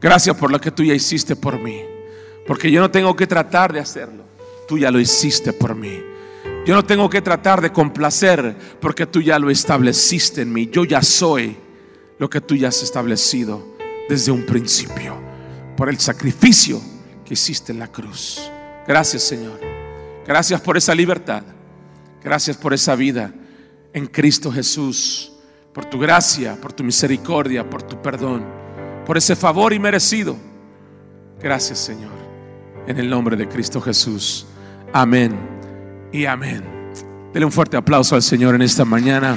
Gracias por lo que tú ya hiciste por mí. Porque yo no tengo que tratar de hacerlo. Tú ya lo hiciste por mí. Yo no tengo que tratar de complacer porque tú ya lo estableciste en mí. Yo ya soy lo que tú ya has establecido desde un principio por el sacrificio que hiciste en la cruz. Gracias Señor. Gracias por esa libertad. Gracias por esa vida en Cristo Jesús. Por tu gracia, por tu misericordia, por tu perdón. Por ese favor inmerecido. Gracias Señor. En el nombre de Cristo Jesús. Amén y amén. Dele un fuerte aplauso al Señor en esta mañana.